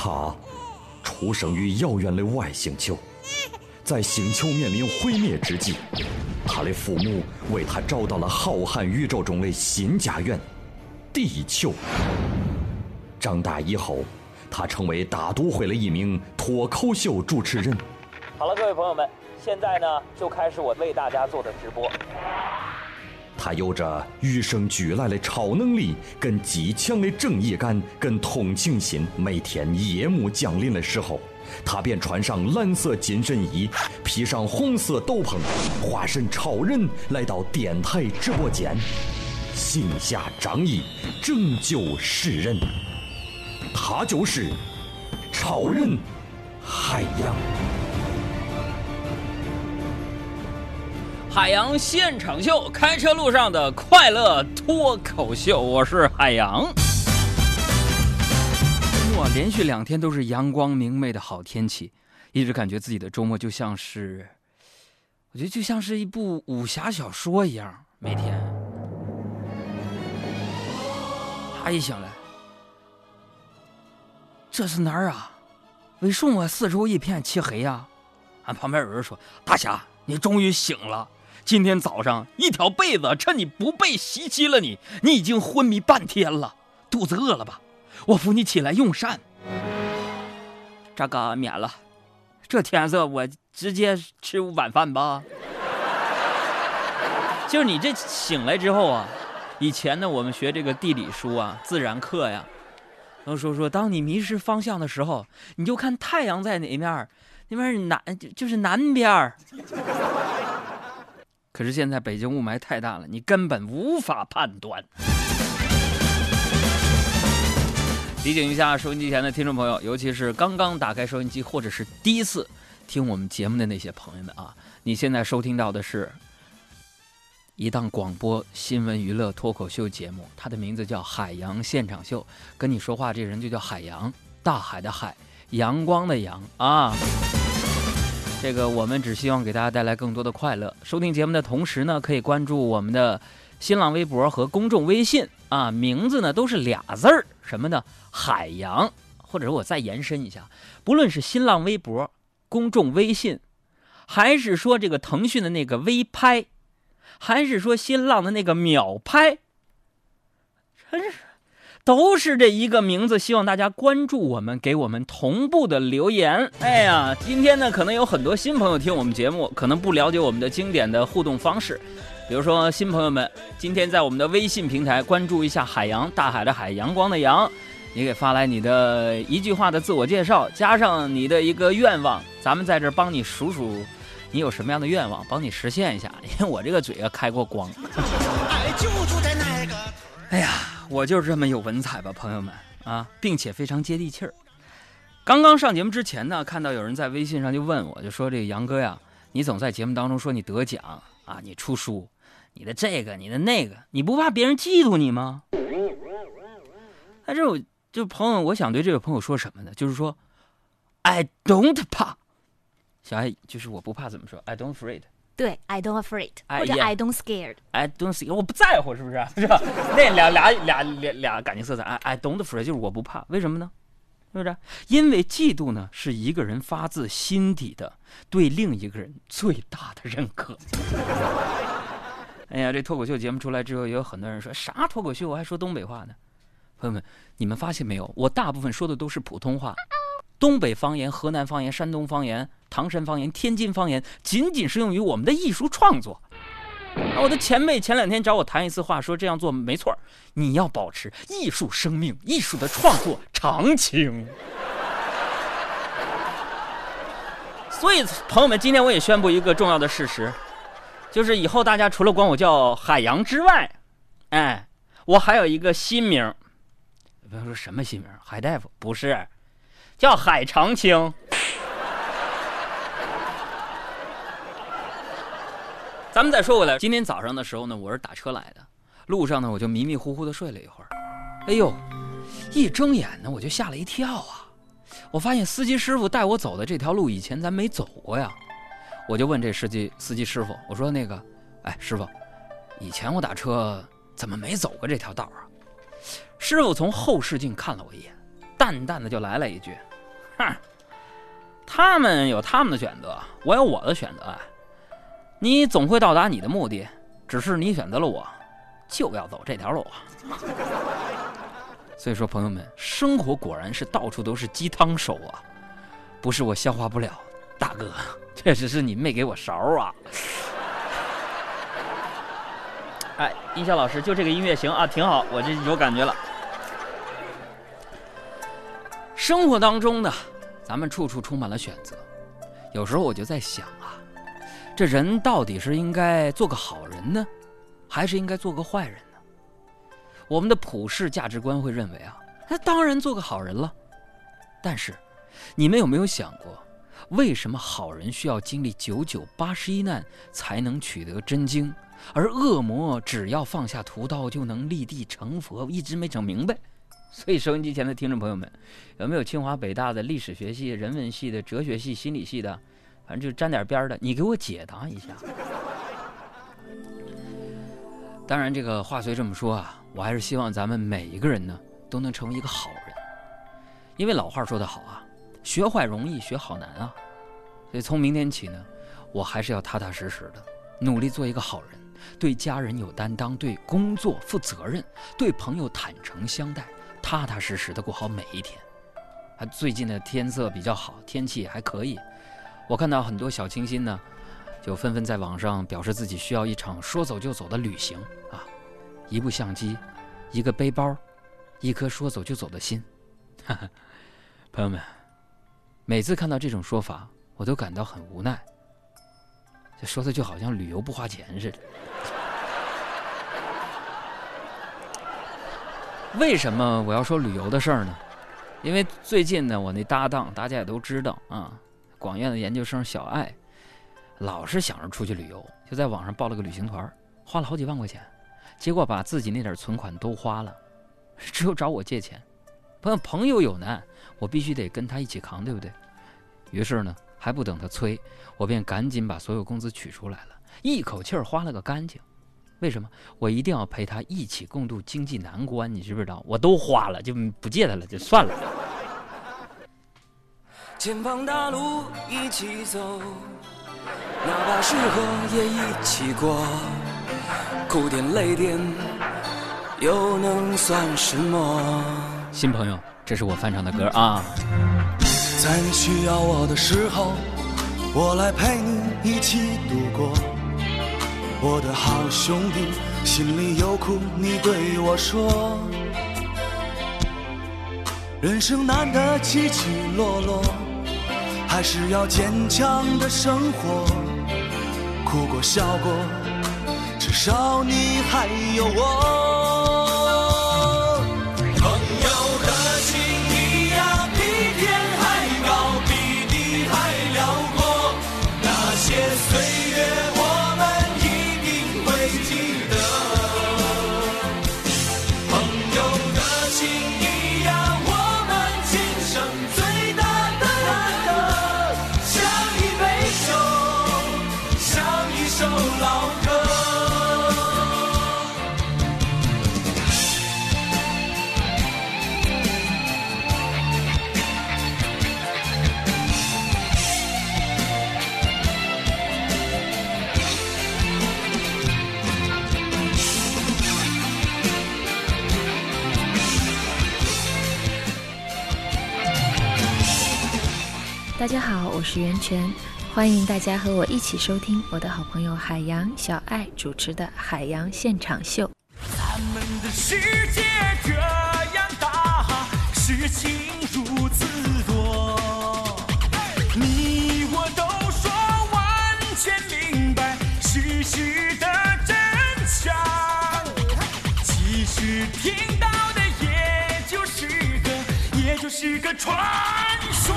他出生于遥远的外星球，在星球面临毁灭之际，他的父母为他找到了浩瀚宇宙中的新家园——地球。长大以后，他成为大都会的一名脱口秀主持人。好了，各位朋友们，现在呢就开始我为大家做的直播。他有着与生俱来的超能力，跟极强的正义感，跟同情心。每天夜幕降临的时候，他便穿上蓝色紧身衣，披上红色斗篷，化身超人来到电台直播间，行侠仗义，拯救世人。他就是超人海洋。海洋现场秀，开车路上的快乐脱口秀，我是海洋。周末连续两天都是阳光明媚的好天气，一直感觉自己的周末就像是，我觉得就像是一部武侠小说一样。每天，他一醒来，这是哪儿啊？为什么四周一片漆黑呀？俺旁边有人说：“大侠，你终于醒了。”今天早上一条被子趁你不备袭击了你，你已经昏迷半天了，肚子饿了吧？我扶你起来用膳。这个免了，这天色我直接吃晚饭吧。就是你这醒来之后啊，以前呢我们学这个地理书啊、自然课呀，都说说当你迷失方向的时候，你就看太阳在哪面，那边南就是南边可是现在北京雾霾太大了，你根本无法判断。提醒一下收音机前的听众朋友，尤其是刚刚打开收音机或者是第一次听我们节目的那些朋友们啊，你现在收听到的是一档广播新闻娱乐脱口秀节目，它的名字叫《海洋现场秀》，跟你说话这人就叫海洋，大海的海，阳光的阳啊。这个我们只希望给大家带来更多的快乐。收听节目的同时呢，可以关注我们的新浪微博和公众微信啊，名字呢都是俩字儿，什么呢？海洋。或者我再延伸一下，不论是新浪微博、公众微信，还是说这个腾讯的那个微拍，还是说新浪的那个秒拍，真是。都是这一个名字，希望大家关注我们，给我们同步的留言。哎呀，今天呢，可能有很多新朋友听我们节目，可能不了解我们的经典的互动方式。比如说，新朋友们，今天在我们的微信平台关注一下“海洋大海的海阳光的阳”，你给发来你的一句话的自我介绍，加上你的一个愿望，咱们在这帮你数数，你有什么样的愿望，帮你实现一下。因为我这个嘴啊开过光。哎呀。我就是这么有文采吧，朋友们啊，并且非常接地气儿。刚刚上节目之前呢，看到有人在微信上就问我，就说这个杨哥呀，你总在节目当中说你得奖啊，你出书，你的这个，你的那个，你不怕别人嫉妒你吗？但是我就朋友，我想对这位朋友说什么呢？就是说，I don't 怕，小爱就是我不怕，怎么说？I don't afraid。对，I don't afraid，或者 I don't scared，I don't scared，我不在乎，是不是？是吧？那俩俩俩俩俩感情色彩，I I don't afraid，就是我不怕，为什么呢？是不是？因为嫉妒呢，是一个人发自心底的对另一个人最大的认可。哎呀，这脱口秀节目出来之后，也有很多人说啥脱口秀，我还说东北话呢。朋友们，你们发现没有？我大部分说的都是普通话。东北方言、河南方言、山东方言、唐山方言、天津方言，仅仅适用于我们的艺术创作。我的前辈前两天找我谈一次话，说这样做没错你要保持艺术生命、艺术的创作长青。所以，朋友们，今天我也宣布一个重要的事实，就是以后大家除了管我叫海洋之外，哎，我还有一个新名。不要说什么新名，海大夫不是。叫海长青。咱们再说回来，今天早上的时候呢，我是打车来的，路上呢我就迷迷糊糊的睡了一会儿，哎呦，一睁眼呢我就吓了一跳啊！我发现司机师傅带我走的这条路以前咱没走过呀，我就问这司机司机师傅，我说那个，哎师傅，以前我打车怎么没走过这条道啊？师傅从后视镜看了我一眼。淡淡的就来了一句：“哼，他们有他们的选择，我有我的选择。你总会到达你的目的，只是你选择了我，就要走这条路。”所以说，朋友们，生活果然是到处都是鸡汤手啊！不是我消化不了，大哥，确实是你没给我勺啊！哎，音效老师，就这个音乐行啊，挺好，我这有感觉了。生活当中呢，咱们处处充满了选择，有时候我就在想，这人到底是应该做个好人呢，还是应该做个坏人呢？我们的普世价值观会认为啊，那当然做个好人了。但是，你们有没有想过，为什么好人需要经历九九八十一难才能取得真经？而恶魔只要放下屠刀就能立地成佛，一直没整明白。所以收音机前的听众朋友们，有没有清华北大的历史学系、人文系的、哲学系、心理系的，反正就沾点边的，你给我解答一下。当然，这个话虽这么说啊，我还是希望咱们每一个人呢都能成为一个好人，因为老话说得好啊，学坏容易，学好难啊。所以从明天起呢，我还是要踏踏实实的努力做一个好人。对家人有担当，对工作负责任，对朋友坦诚相待，踏踏实实的过好每一天。啊，最近的天色比较好，天气也还可以。我看到很多小清新呢，就纷纷在网上表示自己需要一场说走就走的旅行啊，一部相机，一个背包，一颗说走就走的心。朋友们，每次看到这种说法，我都感到很无奈。这说的就好像旅游不花钱似的。为什么我要说旅游的事儿呢？因为最近呢，我那搭档大家也都知道啊，广院的研究生小爱，老是想着出去旅游，就在网上报了个旅行团，花了好几万块钱，结果把自己那点存款都花了，只有找我借钱。朋友朋友有难，我必须得跟他一起扛，对不对？于是呢，还不等他催，我便赶紧把所有工资取出来了，一口气儿花了个干净。为什么我一定要陪他一起共度经济难关？你知不知道？我都花了，就不借他了，就算了。前方大路一起走，哪怕是河也一起过，哭点泪点又能算什么？新朋友，这是我翻唱的歌啊。在你需要我的时候，我来陪你一起度过。我的好兄弟，心里有苦你对我说。人生难得起起落落，还是要坚强的生活。哭过笑过，至少你还有我。大家好，我是袁泉，欢迎大家和我一起收听我的好朋友海洋小爱主持的《海洋现场秀》。咱们的世界这样大，事情如此多，你我都说完全明白事实的真相，其实听到的也就是个，也就是个传说。